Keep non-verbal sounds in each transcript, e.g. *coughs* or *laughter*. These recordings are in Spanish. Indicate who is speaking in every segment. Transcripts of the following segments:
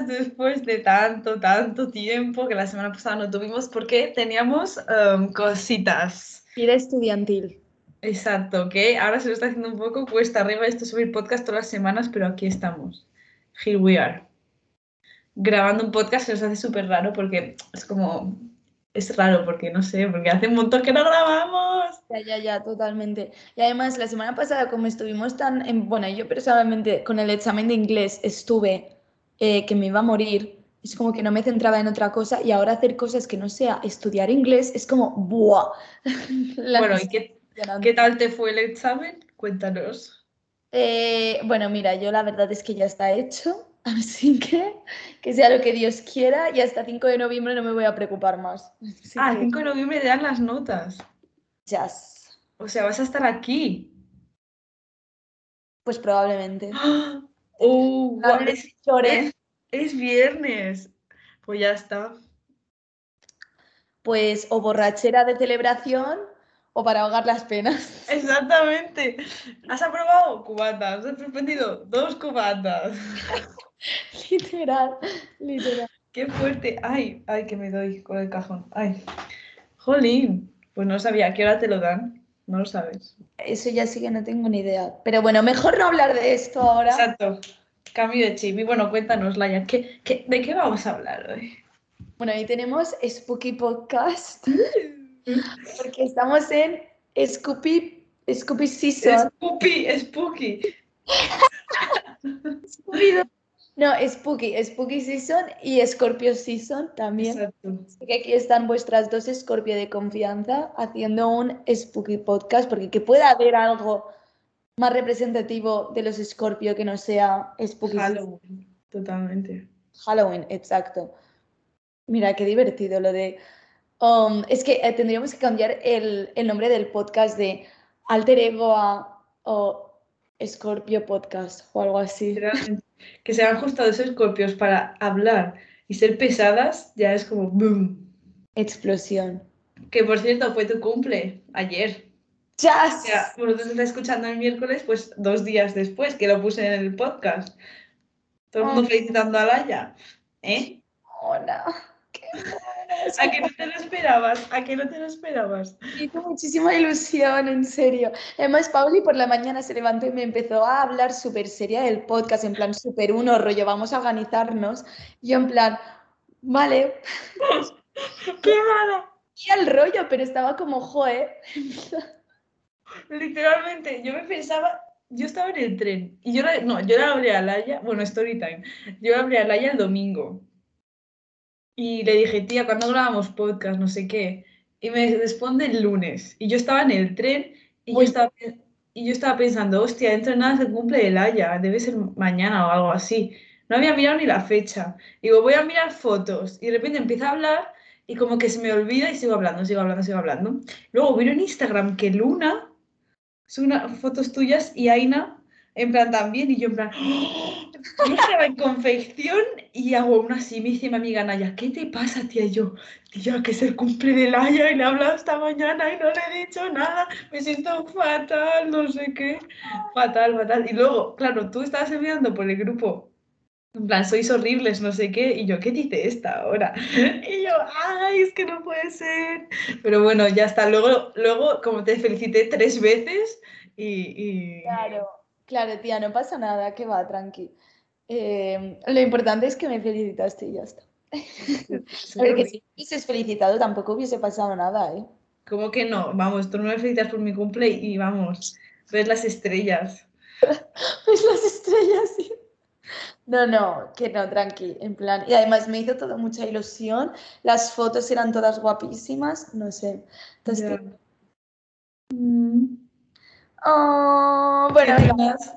Speaker 1: podcast después de tanto, tanto tiempo que la semana pasada no tuvimos porque teníamos um, cositas.
Speaker 2: Vida estudiantil.
Speaker 1: Exacto, que ahora se lo está haciendo un poco cuesta arriba esto subir podcast todas las semanas, pero aquí estamos. Here we are. Grabando un podcast se nos hace súper raro porque es como es raro porque no sé, porque hace un montón que no grabamos.
Speaker 2: Ya, ya, ya, totalmente. Y además, la semana pasada, como estuvimos tan. En, bueno, yo personalmente con el examen de inglés estuve eh, que me iba a morir. Es como que no me centraba en otra cosa y ahora hacer cosas que no sea estudiar inglés es como ¡buah! *laughs*
Speaker 1: bueno, ¿y qué, qué, tal te fue el examen? Cuéntanos.
Speaker 2: Eh, bueno, mira, yo la verdad es que ya está hecho. *laughs* Así que que sea lo que Dios quiera y hasta 5 de noviembre no me voy a preocupar más. *laughs*
Speaker 1: ah, 5 de noviembre dan las notas.
Speaker 2: Ya.
Speaker 1: O sea, vas a estar aquí.
Speaker 2: Pues probablemente.
Speaker 1: ¡Oh! es, es, viernes. Pues ya está.
Speaker 2: Pues o borrachera de celebración o para ahogar las penas. *laughs*
Speaker 1: Exactamente. ¿Has aprobado? Cubatas. ¿Has suspendido? Dos cubatas. *laughs*
Speaker 2: literal, literal.
Speaker 1: Qué fuerte. Ay, ay, que me doy con el cajón. Ay. Jolín. Pues no sabía. ¿A qué hora te lo dan? No lo sabes.
Speaker 2: Eso ya sí que no tengo ni idea. Pero bueno, mejor no hablar de esto ahora.
Speaker 1: Exacto. Cambio de chip. Y bueno, cuéntanos, Laia, ¿qué, qué, de qué vamos a hablar hoy?
Speaker 2: Bueno, hoy tenemos Spooky Podcast. *laughs* porque estamos en Scoopy, Scoopy Season.
Speaker 1: Spooky, Spooky. *laughs*
Speaker 2: No, Spooky, Spooky Season y Scorpio Season también. Exacto. Así que aquí están vuestras dos Scorpio de confianza haciendo un Spooky Podcast, porque que pueda haber algo más representativo de los Scorpio que no sea Spooky
Speaker 1: Halloween, totalmente.
Speaker 2: Halloween, exacto. Mira, qué divertido lo de... Um, es que eh, tendríamos que cambiar el, el, nombre del podcast de Alter Ego a Scorpio Podcast o algo así.
Speaker 1: Que se han ajustado esos escorpios para hablar y ser pesadas, ya es como boom.
Speaker 2: Explosión.
Speaker 1: Que por cierto, fue tu cumple ayer.
Speaker 2: Ya.
Speaker 1: O sea, vosotros estáis escuchando el miércoles, pues dos días después que lo puse en el podcast. Todo el mundo felicitando a Laia. ¿Eh?
Speaker 2: Hola. *laughs*
Speaker 1: ¿A que no te lo esperabas? ¿A que no te lo esperabas?
Speaker 2: hizo muchísima ilusión, en serio. Además, Pauli por la mañana se levantó y me empezó a hablar súper seria del podcast, en plan súper uno, rollo, vamos a organizarnos. Y yo en plan, vale. *laughs*
Speaker 1: ¡Qué mala!
Speaker 2: Y el rollo, pero estaba como, joe.
Speaker 1: Literalmente, yo me pensaba, yo estaba en el tren y yo no, yo la hablé a Laia, bueno, story time, yo la hablé a Laia el domingo y le dije, tía, ¿cuándo grabamos podcast? No sé qué. Y me responde el lunes. Y yo estaba en el tren y, yo estaba, y yo estaba pensando, hostia, dentro de nada se cumple el Haya, debe ser mañana o algo así. No había mirado ni la fecha. Digo, voy a mirar fotos. Y de repente empieza a hablar y como que se me olvida y sigo hablando, sigo hablando, sigo hablando. Luego vino en Instagram que Luna sube unas fotos tuyas y Aina en plan también, y yo en plan, yo estaba en confección y hago una así, dice mi amiga Naya, ¿qué te pasa, tía? Y yo, tía, que es el cumple de Naya y le he hablado esta mañana y no le he dicho nada, me siento fatal, no sé qué, fatal, fatal. Y luego, claro, tú estabas enviando por el grupo en plan, sois horribles, no sé qué. Y yo, ¿qué dice esta ahora? Y yo, ay, es que no puede ser. Pero bueno, ya está. Luego, luego como te felicité tres veces y...
Speaker 2: Claro. Claro, tía, no pasa nada, que va, tranqui. Em, lo importante es que me felicitaste y ya está. A ver, que si hubieses felicitado tampoco hubiese pasado nada, ¿eh?
Speaker 1: ¿Cómo que no? Vamos, tú no me felicitas por mi cumple y vamos, ves las estrellas. *laughs*
Speaker 2: ves las estrellas, sí. No, no, que no, tranqui, en plan. Y además me hizo todo mucha ilusión. Las fotos eran todas guapísimas, no sé. Entonces, Oh, bueno,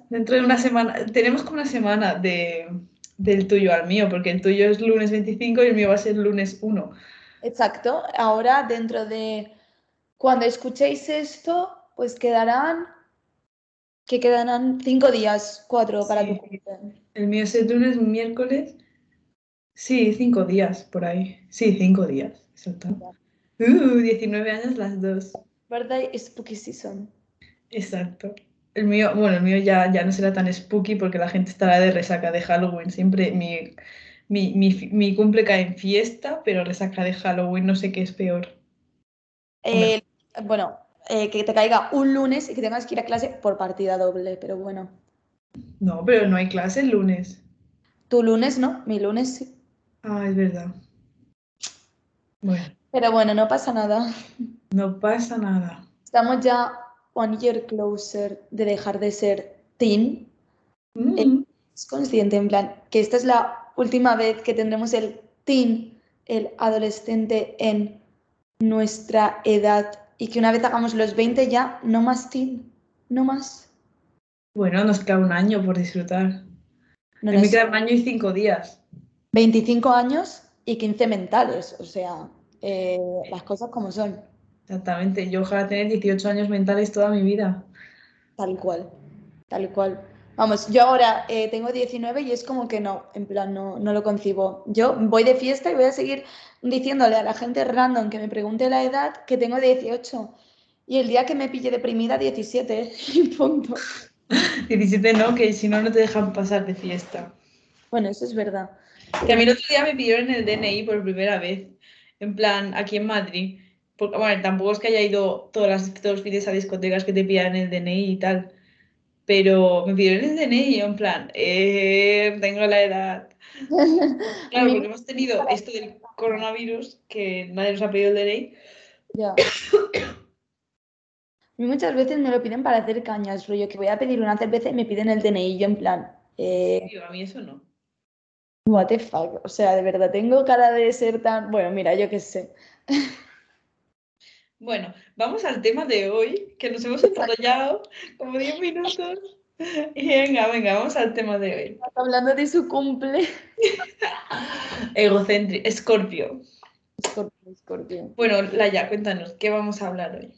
Speaker 1: dentro de una semana, tenemos como una semana de, del tuyo al mío, porque el tuyo es lunes 25 y el mío va a ser lunes 1.
Speaker 2: Exacto, ahora dentro de, cuando escuchéis esto, pues quedarán, que quedarán cinco días, cuatro para tu
Speaker 1: El mío es el lunes, miércoles. Sí, cinco días por ahí. Sí, cinco días, exacto. Uh, 19 años las dos.
Speaker 2: ¿Verdad? Spooky Season.
Speaker 1: Exacto. El mío, bueno, el mío ya, ya no será tan spooky porque la gente estará de resaca de Halloween. Siempre mi, mi, mi, mi cumple cae en fiesta, pero resaca de Halloween no sé qué es peor.
Speaker 2: Eh, bueno, eh, que te caiga un lunes y que tengas que ir a clase por partida doble, pero bueno.
Speaker 1: No, pero no hay clase el lunes.
Speaker 2: Tu lunes no, mi lunes sí.
Speaker 1: Ah, es verdad. Bueno.
Speaker 2: Pero bueno, no pasa nada.
Speaker 1: No pasa nada.
Speaker 2: Estamos ya one year closer de dejar de ser teen.
Speaker 1: Mm.
Speaker 2: Es consciente, en plan, que esta es la última vez que tendremos el teen, el adolescente en nuestra edad y que una vez hagamos los 20 ya, no más teen, no más.
Speaker 1: Bueno, nos queda un año por disfrutar. No me queda un año y cinco días.
Speaker 2: 25 años y 15 mentales, o sea, eh, las cosas como son.
Speaker 1: Exactamente, yo ojalá tener 18 años mentales toda mi vida.
Speaker 2: Tal cual, tal cual. Vamos, yo ahora eh, tengo 19 y es como que no, en plan, no, no, lo concibo. Yo voy de fiesta y voy a seguir diciéndole a la gente random que me pregunte la edad que tengo 18. Y el día que me pille deprimida, 17, *laughs* y punto.
Speaker 1: 17 no, que si no, no te dejan pasar de fiesta.
Speaker 2: Bueno, eso es verdad.
Speaker 1: Que a mí el otro día me pidieron el DNI por primera vez, en plan, aquí en Madrid. Porque, bueno, tampoco es que haya ido todas las, todos los fines a discotecas que te pidan el DNI y tal pero me pidieron el DNI en plan, eh, tengo la edad. *laughs* Claro, porque hemos tenido esto del coronavirus, que nadie nos ha pedido el DNI.
Speaker 2: Ya. A mí muchas veces me lo piden para hacer cañas, rollo, que voy a pedir una cerveza y me piden el DNI, yo en plan... Eh,
Speaker 1: a mí eso no.
Speaker 2: What the fuck, o sea, de verdad, tengo cara de ser tan... Bueno, mira, yo qué sé. *laughs*
Speaker 1: Bueno, vamos al tema de hoy, que nos hemos enrollado como 10 minutos. Y *laughs* venga, venga, vamos al tema de hoy.
Speaker 2: Hablando de su cumple. *laughs*
Speaker 1: Egocéntrico, Escorpio.
Speaker 2: Escorpio, Escorpio.
Speaker 1: Bueno, Laia, cuéntanos, ¿qué vamos a hablar hoy?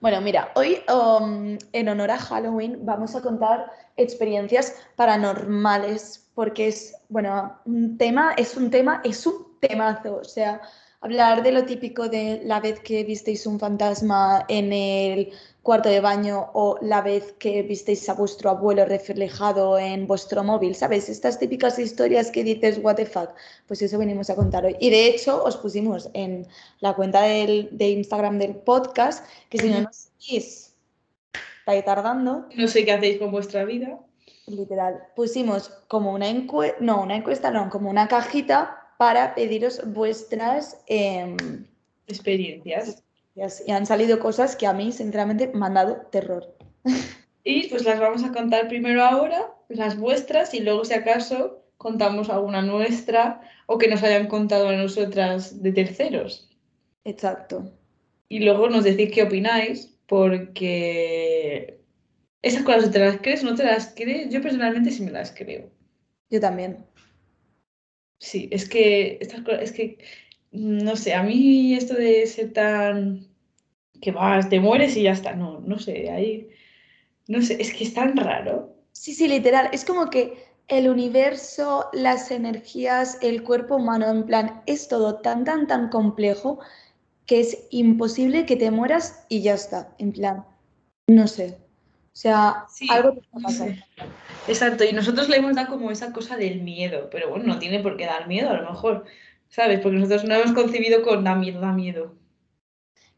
Speaker 2: Bueno, mira, hoy um, en honor a Halloween vamos a contar experiencias paranormales, porque es, bueno, un tema, es un tema, es un temazo, o sea, hablar de lo típico de la vez que visteis un fantasma en el cuarto de baño o la vez que visteis a vuestro abuelo reflejado en vuestro móvil, ¿sabes? Estas típicas historias que dices, what the fuck, pues eso venimos a contar hoy. Y de hecho os pusimos en la cuenta del, de Instagram del podcast, que si no nos seguís, estáis tardando.
Speaker 1: No sé qué hacéis con vuestra vida.
Speaker 2: Literal, pusimos como una encuesta, no, una encuesta, no, como una cajita para pediros vuestras em,
Speaker 1: experiencias.
Speaker 2: Y han salido cosas que a mí, sinceramente, me han dado terror.
Speaker 1: Y pues las vamos a contar primero ahora, las vuestras, y luego si acaso contamos alguna nuestra o que nos hayan contado a nosotras de terceros.
Speaker 2: Exacto.
Speaker 1: Y luego nos decís qué opináis, porque esas cosas te las crees o no te las crees. Yo personalmente sí me las creo.
Speaker 2: Yo también.
Speaker 1: Sí, es que estas cosas, es que, no sé, a mí esto de ser tan que vas, te mueres y ya está, no, no sé, ahí, no sé, es que es tan raro.
Speaker 2: Sí, sí, literal, es como que el universo, las energías, el cuerpo humano, en plan, es todo tan, tan, tan complejo que es imposible que te mueras y ya está, en plan, no sé. O sea, algo te pasa.
Speaker 1: Exacto, y nosotros le hemos dado como esa cosa del miedo, pero bueno, no tiene por qué dar miedo a lo mejor, ¿sabes? Porque nosotros no hemos concebido con da miedo, da miedo.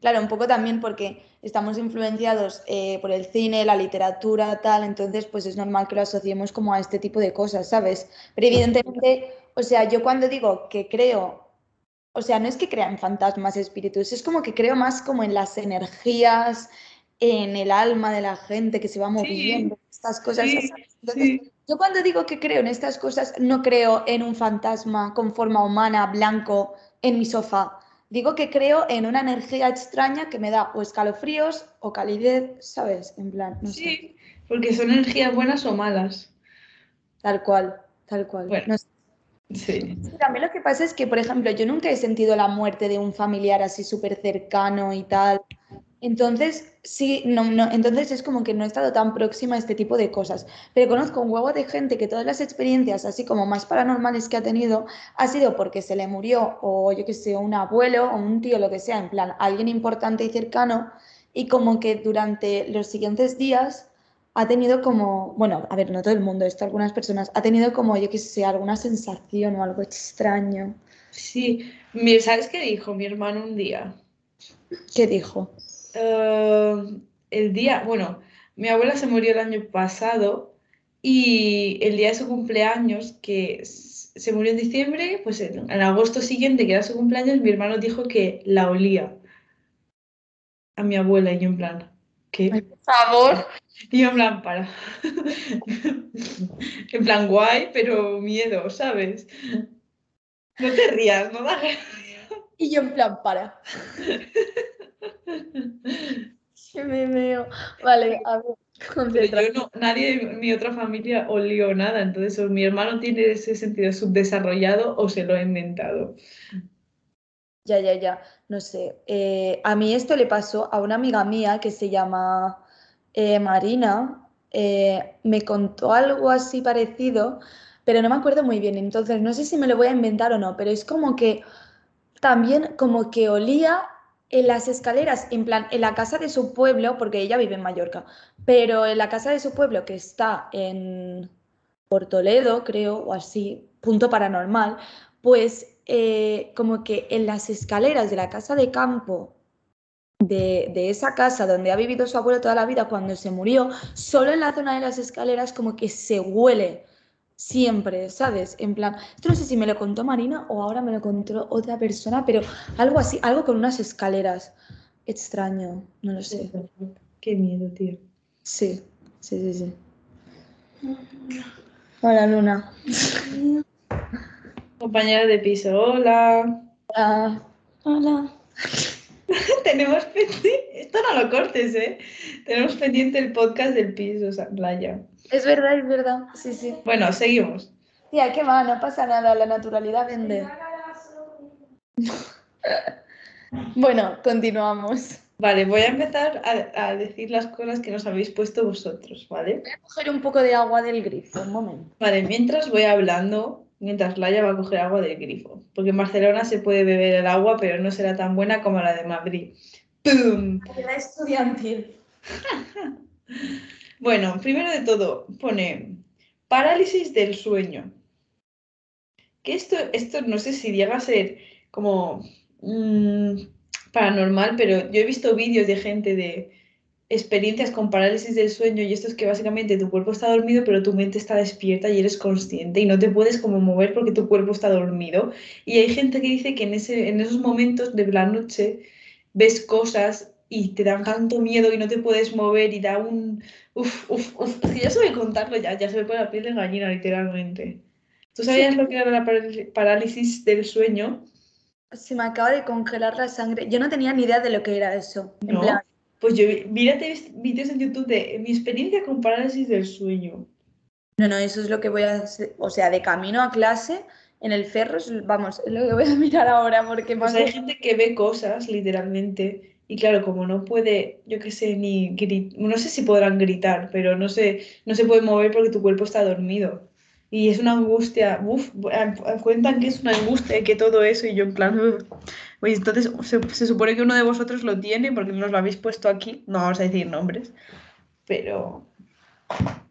Speaker 2: Claro, un poco también porque estamos influenciados eh, por el cine, la literatura, tal, entonces pues es normal que lo asociemos como a este tipo de cosas, ¿sabes? Pero evidentemente, o sea, yo cuando digo que creo, o sea, no es que crea en fantasmas, espíritus, es como que creo más como en las energías, en el alma de la gente que se va moviendo, estas cosas. Yo cuando digo que creo en estas cosas, no creo en un fantasma con forma humana, blanco, en mi sofá. Digo que creo en una energía extraña que me da o escalofríos o calidez, ¿sabes? En plan, no
Speaker 1: sí, porque son energías buenas o malas.
Speaker 2: Tal cual, tal cual.
Speaker 1: Bueno, sí.
Speaker 2: También lo que pasa es que, por ejemplo, yo nunca he sentido la muerte de un familiar así súper cercano y tal. Entonces, sí, no, no, entonces es como que no he estado tan próxima a este tipo de cosas. Pero conozco un huevo de gente que todas las experiencias, así como más paranormales que ha tenido, ha sido porque se le murió, o yo que sé, un abuelo, o un tío, lo que sea, en plan, alguien importante y cercano, y como que durante los siguientes días ha tenido como, bueno, a ver, no todo el mundo, esto algunas personas, ha tenido como, yo qué sé, alguna sensación o algo extraño.
Speaker 1: Sí, ¿sabes qué dijo mi hermano un día?
Speaker 2: ¿Qué dijo?
Speaker 1: Eh, el día, bueno, mi abuela se murió el año pasado y el día de su cumpleaños, que se murió en diciembre, pues en, agosto siguiente, que era su cumpleaños, mi hermano dijo que la olía a mi abuela y yo en plan, ¿qué?
Speaker 2: por favor. *laughs*
Speaker 1: Y yo en plan, para. *laughs* en plan, guay, pero miedo, ¿sabes? No te rías, no da
Speaker 2: Y yo en plan, para. *laughs* Me veo. Vale, a ver.
Speaker 1: yo no, nadie de mi otra familia olió nada, entonces o mi hermano tiene ese sentido subdesarrollado o se lo ha inventado.
Speaker 2: Ya, ya, ya, no sé. Eh, a mí esto le pasó a una amiga mía que se llama eh, Marina. Eh, me contó algo así parecido, pero no me acuerdo muy bien. Entonces, no sé si me lo voy a inventar o no, pero es como que también como que olía en las escaleras, en plan, en la casa de su pueblo, porque ella vive en Mallorca, pero en la casa de su pueblo que está en Portoledo, creo, o así, punto paranormal, pues eh, como que en las escaleras de la casa de campo de, de, esa casa donde ha vivido su abuelo toda la vida cuando se murió, solo en la zona de las escaleras como que se huele siempre, ¿sabes? En plan, esto no sé si me lo contó Marina o ahora me lo contó otra persona, pero algo así, algo con unas escaleras. Extraño, no lo sé.
Speaker 1: Qué miedo, tío.
Speaker 2: Sí, sí, sí, sí. Hola, Luna.
Speaker 1: Compañera de piso, hola.
Speaker 2: Hola. Hola. *laughs* *laughs*
Speaker 1: Tenemos pendiente, esto no lo cortes, ¿eh? Tenemos pendiente el podcast del piso, o sea, Playa.
Speaker 2: Es verdad, es verdad. Sí, sí.
Speaker 1: Bueno, seguimos.
Speaker 2: Tía, ¿qué va? No pasa nada, la naturalidad vende. *laughs* bueno, continuamos.
Speaker 1: Vale, voy a empezar a, decir las cosas que nos habéis puesto vosotros, ¿vale?
Speaker 2: Voy a coger un poco de agua del grifo, un momento.
Speaker 1: Vale, mientras voy hablando, mientras Laia va a coger agua del grifo. Porque en Barcelona se puede beber el agua, pero no será tan buena como la de Madrid. ¡Pum!
Speaker 2: La estudiantil. *laughs*
Speaker 1: Bueno, primero de todo, pone parálisis del sueño. Que esto, esto no sé si llega a ser como mm, paranormal, pero yo he visto vídeos de gente de experiencias con parálisis del sueño y esto es que básicamente tu cuerpo está dormido pero tu mente está despierta y eres consciente y no te puedes como mover porque tu cuerpo está dormido. Y hay gente que dice que en, ese, en esos momentos de la noche ves cosas y te dan tanto miedo y no te puedes mover y da un, Uf, uf, uf. Que ya sabía contarlo ya, ya se me pone la piel de gallina, literalmente. ¿Tú sabías lo que era la parálisis del sueño?
Speaker 2: Se me acaba de congelar la sangre. Yo no tenía ni idea de lo que era eso.
Speaker 1: no. Pues yo, mírate vídeos en YouTube de mi experiencia con parálisis del sueño.
Speaker 2: No, no, eso es lo que voy a hacer. O sea, de camino a clase, en el ferro, vamos, es lo que voy a *laughs* mirar ahora porque
Speaker 1: más. hay gente que ve cosas, literalmente, y claro, como no puede, yo qué sé, ni gritar, no sé si podrán gritar, pero no se, no se puede mover porque tu cuerpo está dormido. Y es una angustia, uff, cuentan que es una angustia que todo eso, y yo en plan, Oye, entonces se, supone que uno de vosotros lo tiene porque nos lo habéis puesto aquí, no vamos a decir nombres, pero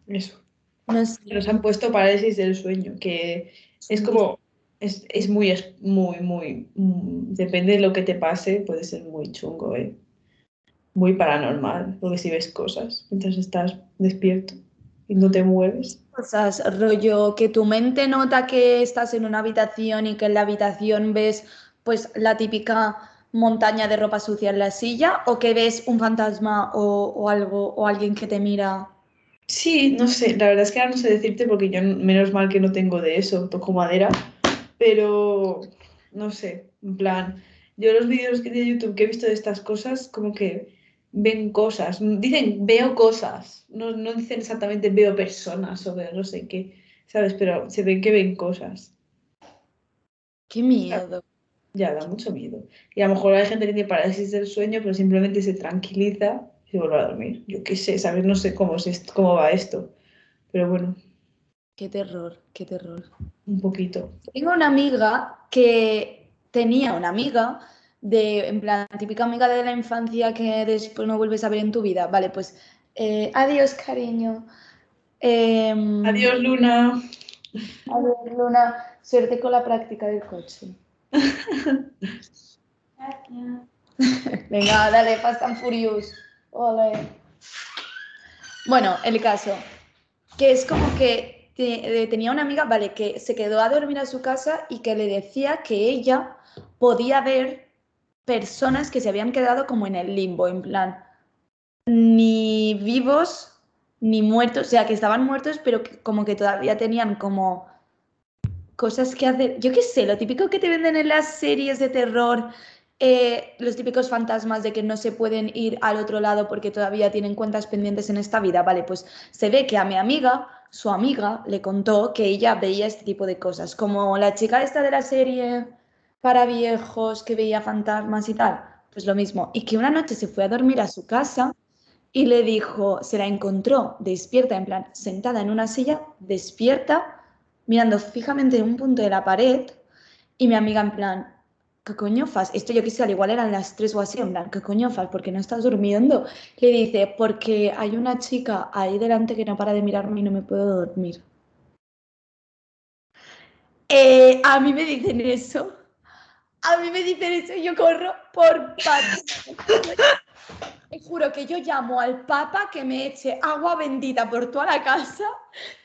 Speaker 1: eso. Nos han puesto parálisis del sueño, que es como es, es muy, muy, muy, mm, depende de lo que te pase, puede ser muy chungo, ¿eh? muy paranormal, porque si ves cosas mientras estás despierto y no te mueves.
Speaker 2: Cosas, rollo, que tu mente nota que estás en una habitación y que en la habitación ves pues la típica montaña de ropa sucia en la silla o que ves un fantasma o, o algo o alguien que te mira.
Speaker 1: Sí, no sé, la verdad es que ahora no sé decirte porque yo menos mal que no tengo de eso, toco madera, pero no sé, en plan, yo los vídeos de YouTube que he visto de estas cosas, como que ven cosas, dicen veo cosas, no, no dicen exactamente veo personas o veo no sé qué, ¿sabes? Pero se ven que ven cosas.
Speaker 2: Qué miedo.
Speaker 1: Ya, da mucho miedo. Y a lo mejor hay gente que tiene parálisis del sueño, pero simplemente se tranquiliza y vuelve a dormir. Yo qué sé, ¿sabes? No sé cómo, es cómo va esto. Pero bueno.
Speaker 2: Qué terror, qué terror.
Speaker 1: Un poquito.
Speaker 2: Tengo una amiga que tenía una amiga de, en plan, típica amiga de la infancia que después no vuelves a ver en tu vida. Vale, pues Eh, adiós, cariño. Em,
Speaker 1: adiós, Luna.
Speaker 2: Adiós, Luna. Suerte con la práctica del coche. *laughs* Venga, dale, Fast and Furious. Bueno, el caso, que es como que eh, tenía una amiga, vale, que se quedó a dormir a su casa y que le decía que ella podía ver personas que se habían quedado como en el limbo, en plan, ni vivos ni muertos, o sea, que estaban muertos, pero como que todavía tenían como cosas que hacer. Yo qué sé, lo típico que te venden en las series de terror, eh, los típicos fantasmas de que no se pueden ir al otro lado porque todavía tienen cuentas pendientes en esta vida. Vale, pues se ve que a mi amiga, su amiga, le contó que ella veía este tipo de cosas, como la chica esta de la serie para viejos que veía fantasmas y tal. Pues lo mismo. Y que una noche se fue a dormir a su casa y le dijo, se la encontró despierta, en plan, sentada en una silla, despierta, mirando fijamente en un punto de la pared, y mi amiga en plan, ¿qué coño fas? Esto yo quise, al igual eran las tres o así, en plan, ¿qué coño fas? ¿Por qué no estás durmiendo? Le dice, porque hay una chica ahí delante que no para de mirarme y no me puedo dormir. Eh, a mí me dicen eso. A mí me dicen eso y yo corro por Te juro que yo llamo al Papa que me eche agua bendita por toda la casa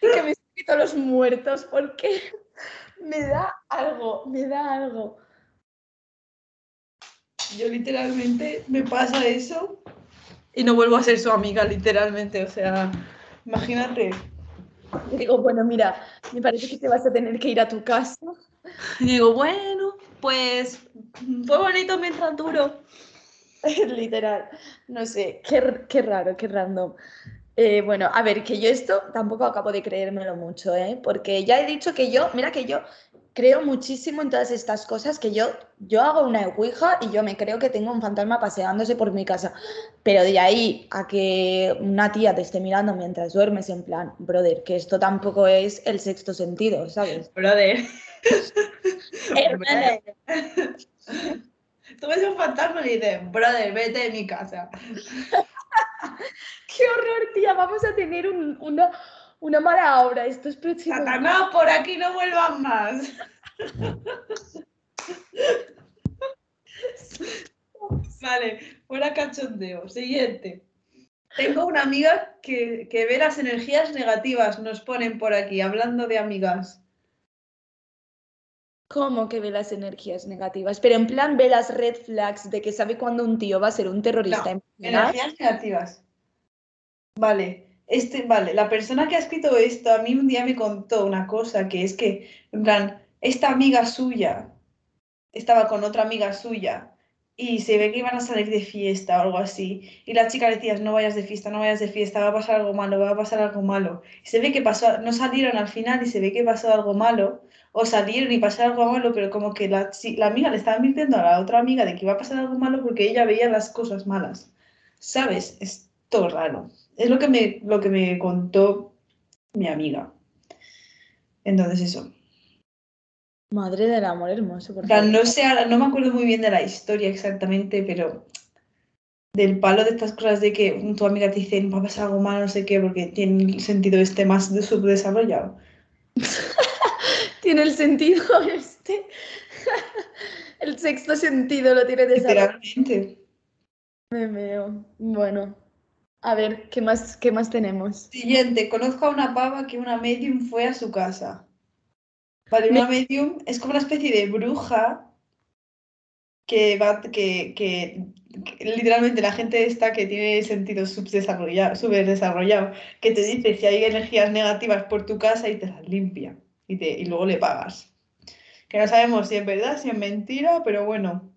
Speaker 2: y que me quito los muertos porque *laughs* me da algo, me da algo.
Speaker 1: Yo literalmente me pasa eso y no vuelvo a ser su amiga, literalmente. O sea, imagínate.
Speaker 2: Digo, bueno, mira, me parece que te vas a tener que ir a tu casa. *laughs*
Speaker 1: digo, bueno, pues fue bonito mientras duro. *laughs*
Speaker 2: Literal. No sé, qué, qué raro, qué random. Eh, bueno, a ver, que yo esto tampoco acabo de creérmelo mucho, ¿eh? Porque ya he dicho que yo, mira que yo creo muchísimo en todas estas cosas, que yo, yo hago una ouija y yo me creo que tengo un fantasma paseándose por mi casa. Pero de ahí a que una tía te esté mirando mientras duermes, en plan, brother, que esto tampoco es el sexto sentido, ¿sabes?
Speaker 1: Brother. *laughs* Tú ves un fantasma y dices, brother, vete de mi casa. *laughs*
Speaker 2: ¡Qué horror, tía! Vamos a tener una, una mala obra estos próximos.
Speaker 1: Satanás, por aquí no vuelvan más. *laughs* vale, fuera cachondeo. Siguiente. Tengo una amiga que, que ve las energías negativas, nos ponen por aquí, hablando de amigas.
Speaker 2: ¿Cómo que ve las energías negativas? Pero en plan ve las red flags de que sabe cuando un tío va a ser un terrorista.
Speaker 1: No, energías negativas. Vale, este, vale, la persona que ha escrito esto a mí un día me contó una cosa que es que, en plan, esta amiga suya estaba con otra amiga suya y se ve que iban a salir de fiesta o algo así. Y la chica le decía, no vayas de fiesta, no vayas de fiesta, va a pasar algo malo, va a pasar algo malo. Y se ve que pasó, no salieron al final y se ve que pasó algo malo o salieron y pasar algo malo, pero como que la, la amiga le estaba mintiendo a la otra amiga de que iba a pasar algo malo porque ella veía las cosas malas. ¿Sabes? Es todo raro. Es lo que me, lo que me contó mi amiga. Entonces eso.
Speaker 2: Madre del amor hermoso.
Speaker 1: Por no sé, no me acuerdo muy bien de la historia exactamente, pero del palo de estas cosas de que tu amiga te dice va a pasar algo malo, no sé qué, porque tiene el sentido este más subdesarrollado. *laughs*
Speaker 2: tiene el sentido *laughs* este. el sexto sentido lo tiene desarrollado. Literalmente. Me veo. Bueno, a ver, ¿qué más, qué más tenemos?
Speaker 1: Siguiente, conozco a una pava que una medium fue a su casa. Vale, una medium es como una especie de bruja que va, que, que, literalmente la gente está que tiene sentido subdesarrollado, subdesarrollado, que te dice si hay energías negativas por tu casa y te las limpia y, te, y luego le pagas. Que no sabemos si es verdad, si es mentira, pero bueno.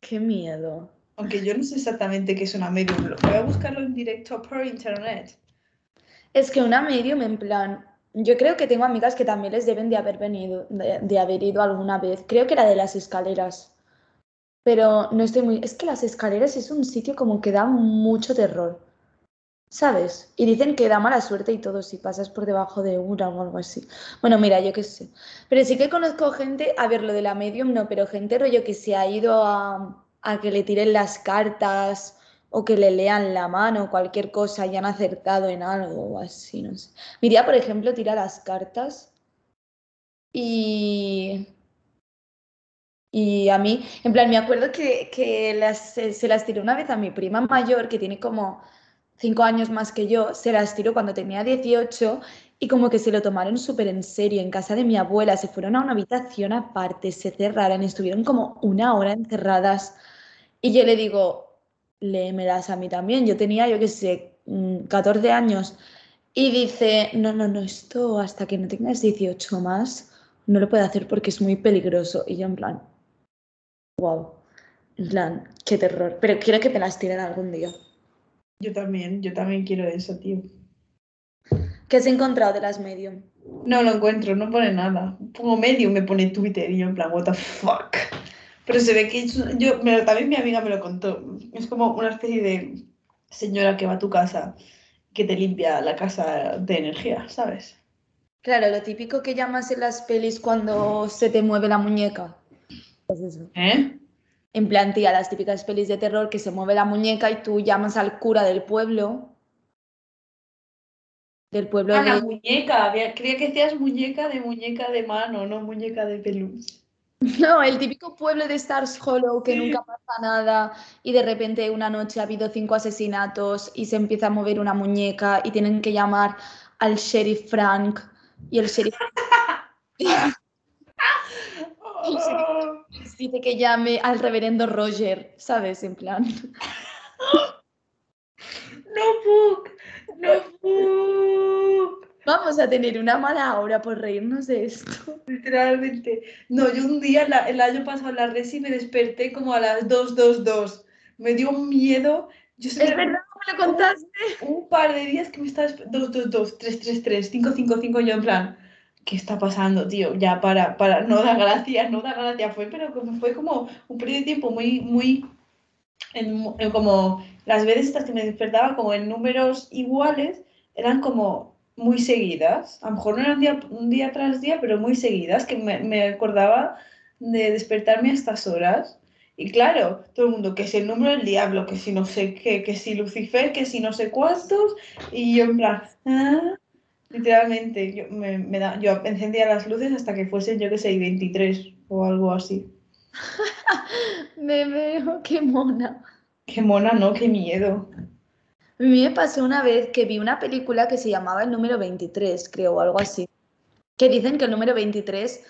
Speaker 2: Qué miedo.
Speaker 1: Aunque yo no sé exactamente qué es una medium. Voy a buscarlo en directo por internet.
Speaker 2: Es que una medium, en plan, yo creo que tengo amigas que también les deben de haber venido, de, de, haber ido alguna vez. Creo que era de las escaleras. Pero no estoy muy. Es que las escaleras es un sitio como que da mucho terror. ¿Sabes? Y dicen que da mala suerte y todo si pasas por debajo de una o algo así. Bueno, mira, yo qué sé. Pero sí que conozco gente, a ver, lo de la medium no, pero gente rollo que se ha ido a, a que le tiren las cartas o que le lean la mano, cualquier cosa y han acertado en algo o así, no sé. Mi tía, por ejemplo, tira las cartas y... Y a mí, en plan, me acuerdo que, que las, se las tiré una vez a mi prima mayor, que tiene como cinco años más que yo, se las tiró cuando tenía 18 y como que se lo tomaron súper en serio en casa de mi abuela, se fueron a una habitación aparte, se cerraron, estuvieron como una hora encerradas. Y yo le digo, léemelas a mí también, yo tenía, yo qué sé, 14 mm, años. Y dice, no, no, no, esto hasta que no tengas 18 más no lo puedo hacer porque es muy peligroso y yo en plan, wow, en plan, qué terror, pero quiero que te las tiren algún día.
Speaker 1: Yo también, yo también quiero eso, tío.
Speaker 2: ¿Qué has encontrado de las Medium?
Speaker 1: No lo encuentro, no pone nada. Pongo Medium, me pone Twitter y yo en plan, what the fuck. Pero se ve que yo, también mi amiga me lo contó. Es como una especie de señora que va a tu casa, que te limpia la casa de energía, ¿sabes?
Speaker 2: Claro, lo típico que llamas en las pelis cuando se te mueve la muñeca.
Speaker 1: Es eso. ¿Eh?
Speaker 2: En plan, tía, las típicas pelis de terror que se mueve la muñeca y tú llamas al cura del pueblo. Del pueblo
Speaker 1: ah, la muñeca. Creía que decías muñeca de muñeca de mano, no muñeca de peluche. *laughs*
Speaker 2: No, el típico pueblo de Stars Hollow que nunca pasa nada y de repente una noche ha habido cinco asesinatos y se empieza a mover una muñeca y tienen que llamar al sheriff Frank y el sheriff... *laughs* *laughs* dice que llame al reverendo Roger, ¿sabes? En plan.
Speaker 1: No no.
Speaker 2: Vamos a tener una mala hora por reírnos de esto.
Speaker 1: Literalmente. No, yo un día, el año pasado en la Resi, me desperté como a las 2.22. Me dio miedo. Yo
Speaker 2: es verdad, me lo contaste.
Speaker 1: Un, par de días que me estaba 222, 333, 555, yo en plan, ¿qué está pasando, tío? Ya para, para, no da gracia, no da gracia. Fue, pero fue como un periodo de tiempo muy, muy, en, como las veces estas que me despertaba como en números iguales, eran como muy seguidas. A lo mejor no eran día, un día tras día, pero muy seguidas, que me, me acordaba de despertarme a estas horas. Y claro, todo el mundo, que es el número del diablo, que si no sé qué, que si Lucifer, que si no sé cuántos, y yo en plan, ¿ah? Literalmente, yo, me, me da, yo encendía las luces hasta que fuesen, yo que sé, 23 o algo así. *laughs*
Speaker 2: me veo, qué mona.
Speaker 1: Qué mona, no, qué miedo.
Speaker 2: A mí me pasó una vez que vi una película que se llamaba El número 23, creo, o algo así. Que dicen que el número 23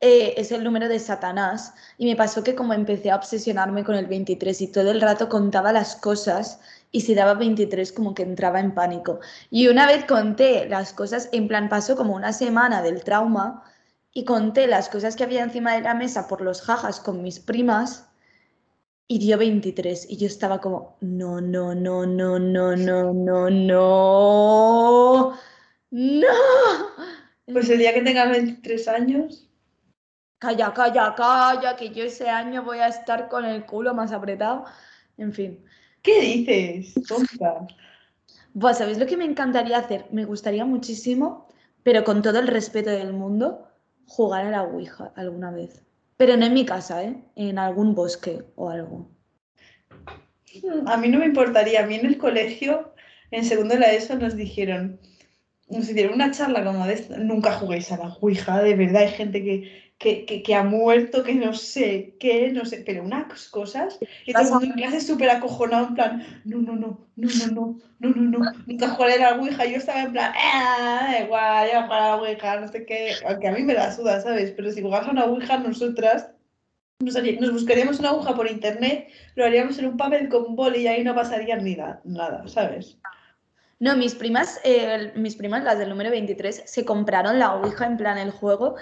Speaker 2: eh, es el número de Satanás. Y me pasó que como empecé a obsesionarme con el 23 y todo el rato contaba las cosas y si daba 23 como que entraba en pánico. Y una vez conté las cosas, en plan pasó como una semana del trauma y conté las cosas que había encima de la mesa por los jajas con mis primas y dio 23 y yo estaba como, no, no, no, no, no, no, no, no, no.
Speaker 1: Pues el día que tenga 23 años.
Speaker 2: Calla, calla, calla, que yo ese año voy a estar con el culo más apretado. En fin.
Speaker 1: ¿Qué dices? Tonta.
Speaker 2: ¿sabéis lo que me encantaría hacer? Me gustaría muchísimo, pero con todo el respeto del mundo, jugar a la Ouija alguna vez. Pero no en mi casa, ¿eh? En algún bosque o algo.
Speaker 1: A mí no me importaría. A mí en el colegio, en segundo de la ESO, nos dijeron, nos hicieron una charla como de nunca juguéis a la Ouija, de verdad, hay gente que, que, ha muerto, que no sé qué, no sé, pero unas cosas. Y todo el mundo en clase súper acojonado, en plan, no, no, no, no, no, no, no, no, no, nunca jugaré a la Ouija. Yo estaba en plan, ah, igual, ya jugar a la Ouija, no sé qué, aunque a mí me da suda, ¿sabes? Pero si jugamos a una Ouija, nosotras nos, nos, buscaríamos una aguja por internet, lo haríamos en un papel con boli y ahí no pasaría ni nada, ¿sabes?
Speaker 2: No, mis primas, eh, mis primas, las del número 23, se compraron la Ouija en plan el juego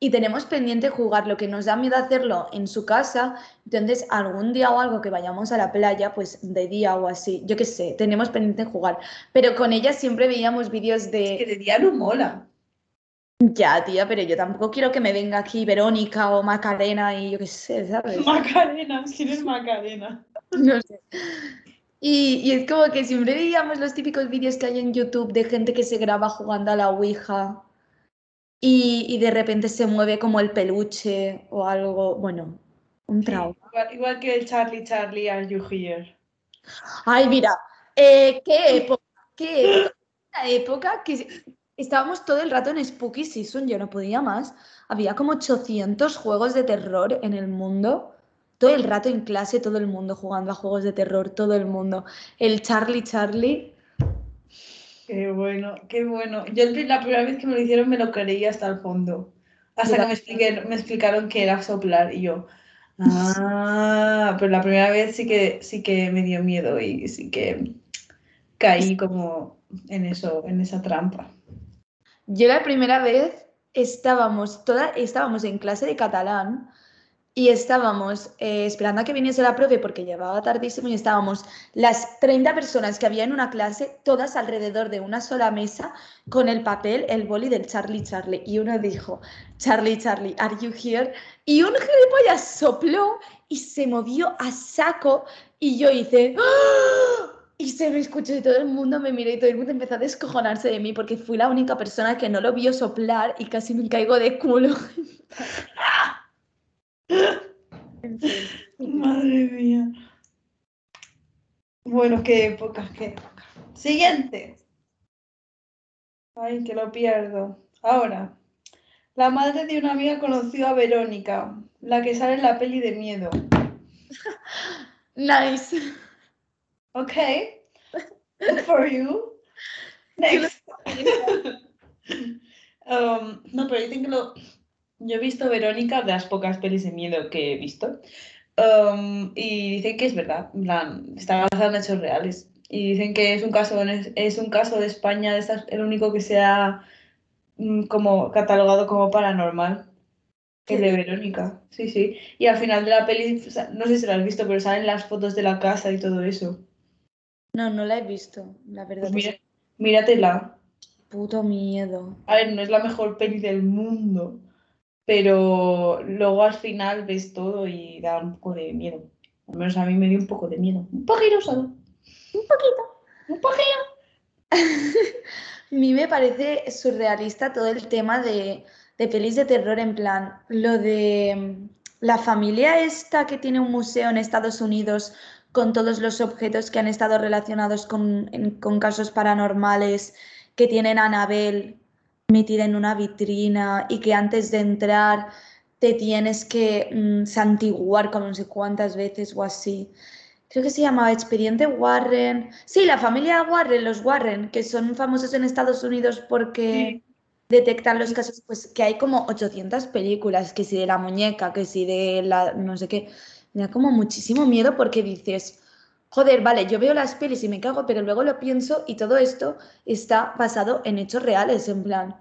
Speaker 2: y tenemos pendiente jugar, lo que nos da miedo hacerlo en su casa, entonces algún día o algo que vayamos a la playa, pues de día o así, yo qué sé, tenemos pendiente jugar, pero con ella siempre veíamos vídeos de...
Speaker 1: Es que de día no mola.
Speaker 2: Ya, tía, pero yo tampoco quiero que me venga aquí Verónica o Macarena y yo qué sé, ¿sabes? *laughs*
Speaker 1: Macarena, ¿quién es Macarena?
Speaker 2: No sé. Y, y, es como que siempre veíamos los típicos vídeos que hay en YouTube de gente que se graba jugando a la Ouija y, de repente se mueve como el peluche o algo, bueno, un trauma.
Speaker 1: igual, que el Charlie Charlie, Are You Here?
Speaker 2: Ay, mira, eh, qué época, qué época, una época que estábamos todo el rato en Spooky Season, yo no podía más. Había como 800 juegos de terror en el mundo. Todo el rato en clase, todo el mundo jugando a juegos de terror, todo el mundo. El Charlie Charlie.
Speaker 1: Qué bueno, qué bueno. Yo la primera vez que me lo hicieron me lo creí hasta el fondo. Hasta que me, me explicaron que era soplar y yo, ah, pero la primera vez sí que, sí que me dio miedo y sí que caí como en eso, en esa trampa.
Speaker 2: Yo la primera vez estábamos, toda, estábamos en clase de catalán y estábamos eh, esperando a que viniese la profe porque llevaba tardísimo y estábamos las 30 personas que había en una clase, todas alrededor de una sola mesa, con el papel, el boli del Charlie Charlie. Y uno dijo, Charlie Charlie, ¿are you here? Y un gilipollas sopló y se movió a saco y yo hice... ¡Ah! Y se me escuchó y todo el mundo me miró y todo el mundo empezó a descojonarse de mí porque fui la única persona que no lo vio soplar y casi me caigo de culo. *laughs*
Speaker 1: Madre mía. Bueno, qué época, qué época. Siguiente. Ay, que lo pierdo. Ahora, la madre de una amiga conoció a Verónica, la que sale en la peli de miedo. *laughs*
Speaker 2: Nice.
Speaker 1: Ok. Good for you. *laughs* Next. *laughs* um, no, pero dicen que lo, yo he visto Verónica de las pocas pelis de miedo que he visto. Um, y dicen que es verdad, está basada en hechos reales. Y dicen que es un caso, es un caso de España, de el único que se ha mm, como catalogado como paranormal. El de Verónica, sí, sí. Y al final de la peli, no sé si lo has visto, pero salen las fotos de la casa y todo eso.
Speaker 2: No, no la he visto, la verdad. Pues
Speaker 1: míratela.
Speaker 2: Puto miedo.
Speaker 1: A ver, no es la mejor peli del mundo, pero luego al final ves todo y da un poco de miedo. Al menos a mí me dio un poco de miedo. Un poquito solo. Un poquito. Un poquito. *laughs*
Speaker 2: a mí me parece surrealista todo el tema de, de pelis de terror, en plan, lo de la familia esta que tiene un museo en Estados Unidos con todos los objetos que han estado relacionados con, con casos paranormales, que tienen a Anabel metida en una vitrina y que antes de entrar te tienes que mm, santiguar como no sé cuántas veces o así. Creo que se llamaba Expediente Warren. Sí, la familia Warren, los Warren, que son famosos en Estados Unidos porque detectan los casos, pues que hay como 800 películas, que si de la muñeca, que si de la no sé qué. Me da como muchísimo miedo porque dices, joder, vale, yo veo las pelis y me cago, pero luego lo pienso y todo esto está basado en hechos reales, en plan,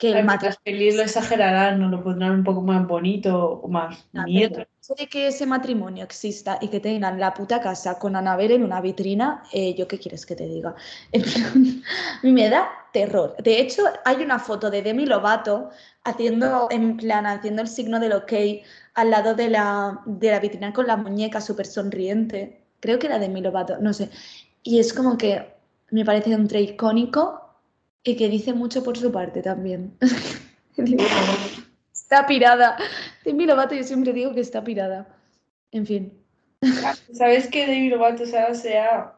Speaker 2: que
Speaker 1: el Las pelis lo exagerarán, no lo pondrán un poco más bonito o más miedo.
Speaker 2: De que ese matrimonio exista y que tengan la puta casa con Anabel en una vitrina, eh, ¿yo qué quieres que te diga? *laughs* me da terror. De hecho, hay una foto de Demi Lovato haciendo, en plan, haciendo el signo del ok al lado de la, de la vitrina con la muñeca súper sonriente creo que era de Milovato, no sé. Y es como que me parece un trait icónico y que dice mucho por su parte también. *laughs* está pirada. De Milovato yo siempre digo que está pirada. En fin. *laughs*
Speaker 1: ¿Sabes que de Milovato se ha, se ha,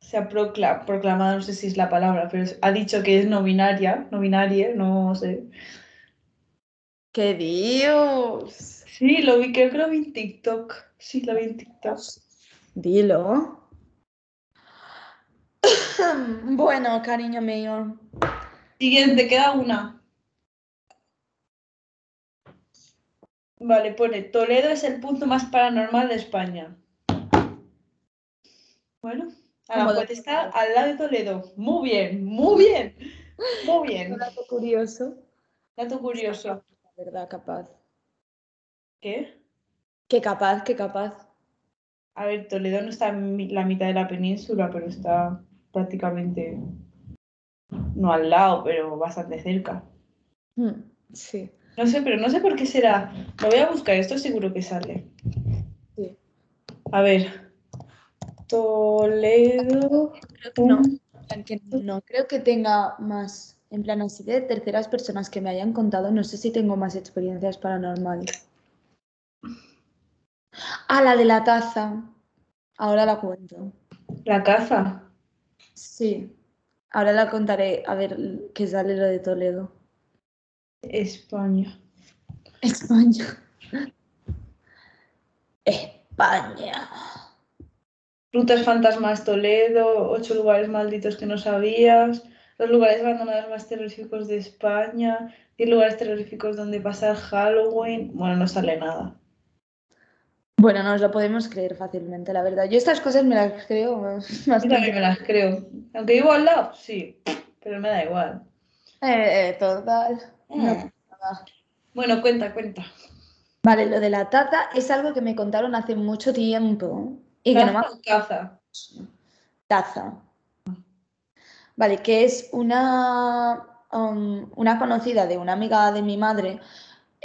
Speaker 1: se ha proclamado, no sé si es la palabra, pero ha dicho que es no binaria, no binaria, no sé.
Speaker 2: ¡Qué Dios!
Speaker 1: Sí, lo vi, creo que lo vi en TikTok. Sí, lo vi en TikTok.
Speaker 2: Dilo. *coughs* bueno, cariño mío.
Speaker 1: Siguiente, queda una. Vale, pone, Toledo es el punto más paranormal de España. Bueno, ahora puede estar al lado de Toledo. Muy bien, muy bien, muy bien.
Speaker 2: Un *laughs* dato curioso.
Speaker 1: Dato curioso.
Speaker 2: La verdad, capaz.
Speaker 1: ¿Qué?
Speaker 2: Qué capaz, qué capaz.
Speaker 1: A ver, Toledo no está en la mitad de la península, pero está prácticamente, no al lado, pero bastante cerca.
Speaker 2: Hmm, sí.
Speaker 1: No sé, pero no sé por qué será. Lo voy a buscar, esto seguro que sale. Sí. A ver. Toledo.
Speaker 2: no, no creo que tenga más. En plan, así de terceras personas que me hayan contado, no sé si tengo más experiencias paranormales. Ah, la de la taza. Ahora la cuento.
Speaker 1: ¿La caza?
Speaker 2: Sí. Ahora la contaré a ver qué sale lo de Toledo.
Speaker 1: España.
Speaker 2: España. España.
Speaker 1: Rutas fantasmas Toledo, ocho lugares malditos que no sabías, los lugares abandonados más terroríficos de España, diez lugares terroríficos donde pasar Halloween. Bueno, no sale nada.
Speaker 2: Bueno, nos lo podemos creer fácilmente, la verdad. Yo estas cosas me las creo. *laughs*
Speaker 1: Yo también me las creo. Aunque vivo al lado, sí, pero me da igual.
Speaker 2: Eh, eh total.
Speaker 1: Eh. Bueno, cuenta, cuenta.
Speaker 2: Vale, lo de la taza es algo que me contaron hace mucho tiempo. Y que no me...
Speaker 1: Taza.
Speaker 2: Taza. Vale, que es una, um, una conocida de una amiga de mi madre.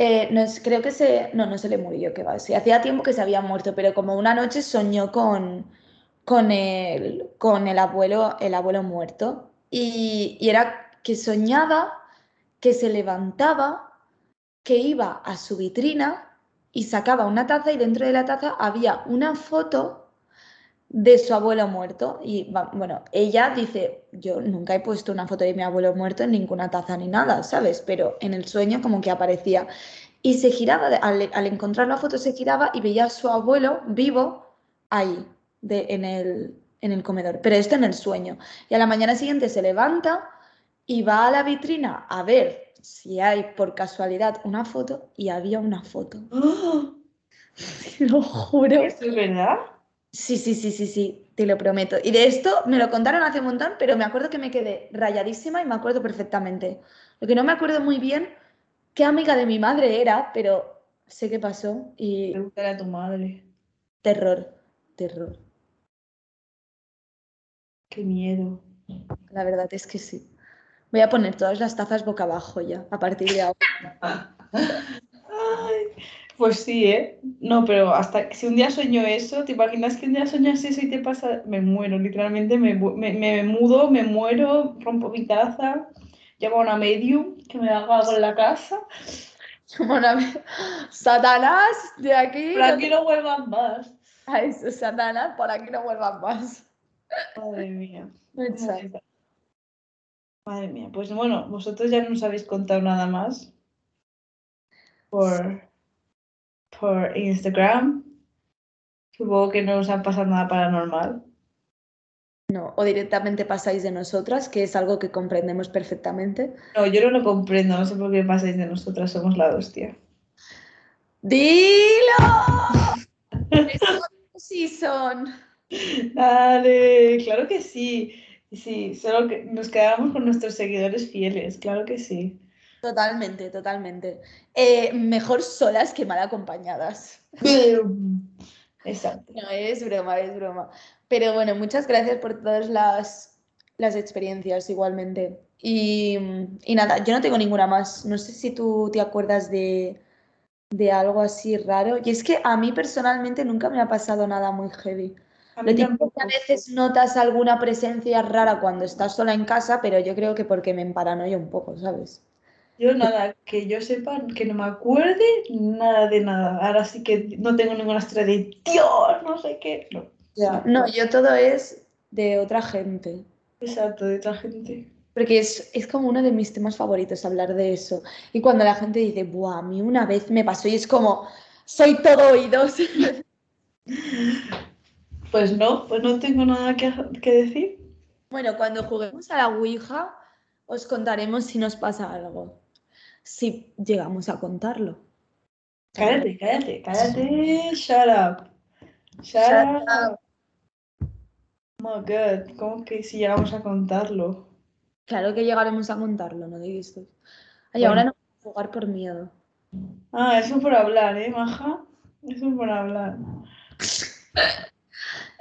Speaker 2: Eh, no creo que se. No, no se le murió, que va. Sí, hacía tiempo que se había muerto, pero como una noche soñó con, con, el, con el, abuelo, el abuelo muerto. Y, y era que soñaba que se levantaba, que iba a su vitrina y sacaba una taza y dentro de la taza había una foto de su abuelo muerto. Y bueno, ella dice, yo nunca he puesto una foto de mi abuelo muerto en ninguna taza ni nada, ¿sabes? Pero en el sueño como que aparecía. Y se giraba, al, encontrar la foto se giraba y veía a su abuelo vivo ahí, de, en, el, en el comedor. Pero esto en el sueño. Y a la mañana siguiente se levanta y va a la vitrina a ver si hay por casualidad una foto y había una foto. ¡Oh! *laughs* Te lo juro.
Speaker 1: ¿Esto es verdad?
Speaker 2: Sí, sí, sí, sí, sí, te lo prometo. Y de esto me lo contaron hace un montón, pero me acuerdo que me quedé rayadísima y me acuerdo perfectamente. Lo que no me acuerdo muy bien qué amiga de mi madre era, pero sé qué pasó y...
Speaker 1: Pregúntale a tu madre.
Speaker 2: Terror, terror.
Speaker 1: Qué miedo.
Speaker 2: La verdad es que sí. Voy a poner todas las tazas boca abajo ya, a partir de ahora. *laughs*
Speaker 1: pues sí, ¿eh? No, pero hasta si un día sueño eso, ¿te imaginas que un día sueñas eso y te pasa? Me muero, literalmente me, me, mudo, me muero, rompo mi taza, llamo a una medium que me haga algo en la casa. *laughs*
Speaker 2: Satanás, de aquí.
Speaker 1: Por aquí no vuelvan más.
Speaker 2: Ay, Satanás, por aquí no vuelvan más.
Speaker 1: Madre mía. Madre mía, pues bueno, vosotros ya no nos habéis contado nada más por, por Instagram. Supongo que no os ha pasado nada paranormal.
Speaker 2: No, o directamente pasáis de nosotras, que es algo que comprendemos perfectamente.
Speaker 1: No, yo no lo comprendo, no sé por qué pasáis de nosotras, somos la hostia.
Speaker 2: ¡Dilo! *laughs* sí son.
Speaker 1: Dale, claro que sí. Sí, solo que nos quedamos con nuestros seguidores fieles, claro que sí.
Speaker 2: Totalmente, totalmente. Eh, mejor solas que mal acompañadas. *laughs*
Speaker 1: Exacto.
Speaker 2: No, es broma, es broma. Pero bueno, muchas gracias por todas las, las experiencias igualmente. Y, y, nada, yo no tengo ninguna más. No sé si tú te acuerdas de, de algo así raro. Y es que a mí personalmente nunca me ha pasado nada muy heavy. A, a veces notas alguna presencia rara cuando estás sola en casa, pero yo creo que porque me emparanoio un poco, ¿sabes?
Speaker 1: Yo nada, que yo sepa, que no me acuerde nada de nada. Ahora sí que no tengo ninguna estrella de Dios, no sé qué. No,
Speaker 2: no yo todo es de otra gente.
Speaker 1: Exacto, de otra gente.
Speaker 2: Porque es, es, como uno de mis temas favoritos hablar de eso. Y cuando la gente dice, Buah, a mí una vez me pasó y es como, soy todo oídos. *laughs*
Speaker 1: Pues no, pues no tengo nada que, decir.
Speaker 2: Bueno, cuando juguemos a la Ouija, os contaremos si nos pasa algo. Si llegamos a contarlo.
Speaker 1: Cállate, cállate, cállate. Shut up. Shut, up. Oh my god, ¿cómo que si llegamos a contarlo?
Speaker 2: Claro que llegaremos a contarlo, no digas esto. Ay, ahora no puedo jugar por miedo.
Speaker 1: Ah, eso por hablar, ¿eh, maja? Eso por hablar.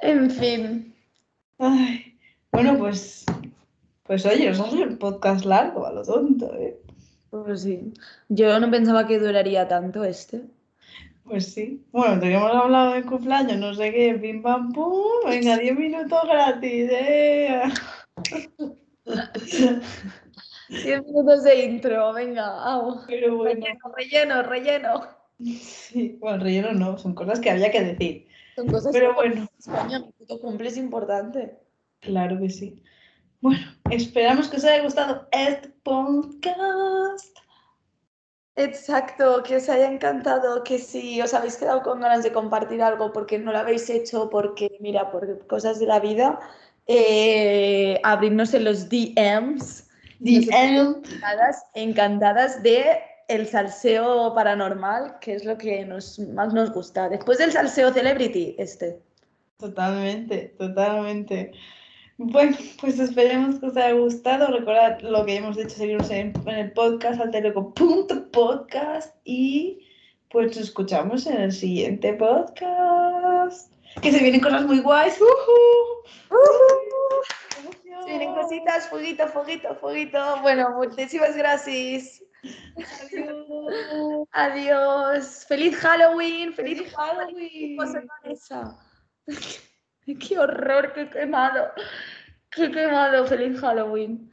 Speaker 2: En fin.
Speaker 1: bueno, pues, pues oye, os hace un podcast largo, a lo tonto, ¿eh?
Speaker 2: Pues sí. Yo no pensaba que duraría tanto este.
Speaker 1: Pues sí. Bueno, teníamos hablado de cumpleaños, no sé qué, pim pam pum, venga, 10 minutos gratis, ¿eh? *laughs*
Speaker 2: 10 minutos de intro, venga,
Speaker 1: Pero bueno.
Speaker 2: Relleno, relleno, relleno.
Speaker 1: Sí, bueno, relleno no, son cosas que había que decir.
Speaker 2: Son cosas
Speaker 1: Pero
Speaker 2: que
Speaker 1: bueno.
Speaker 2: España, tu cumple es importante.
Speaker 1: Claro que sí. Bueno, esperamos que os haya gustado este podcast.
Speaker 2: Exacto, que os haya encantado, que si os habéis quedado con ganas de compartir algo porque no lo habéis hecho, porque mira, por cosas de la vida, eh, abrirnos en los DMs.
Speaker 1: DM.
Speaker 2: Encantadas, encantadas de el salseo paranormal, que es lo que nos, más nos gusta. Después del salseo celebrity, este.
Speaker 1: Totalmente, totalmente. Bueno, pues esperemos que os haya gustado. Recordad lo que hemos dicho, seguirnos en, en el podcast altereco.podcast y pues nos escuchamos en el siguiente podcast. Que se vienen cosas muy guays. ¡Ujú! ¡Emoción!
Speaker 2: Se vienen cositas, fueguito, fueguito, fueguito. Bueno, muchísimas gracias.
Speaker 1: Adiós.
Speaker 2: Adiós. Feliz Halloween. Feliz,
Speaker 1: Feliz Halloween.
Speaker 2: Vanessa. *laughs* ¡Qué horror! ¡Qué quemado! ¡Qué quemado! ¡Feliz Halloween!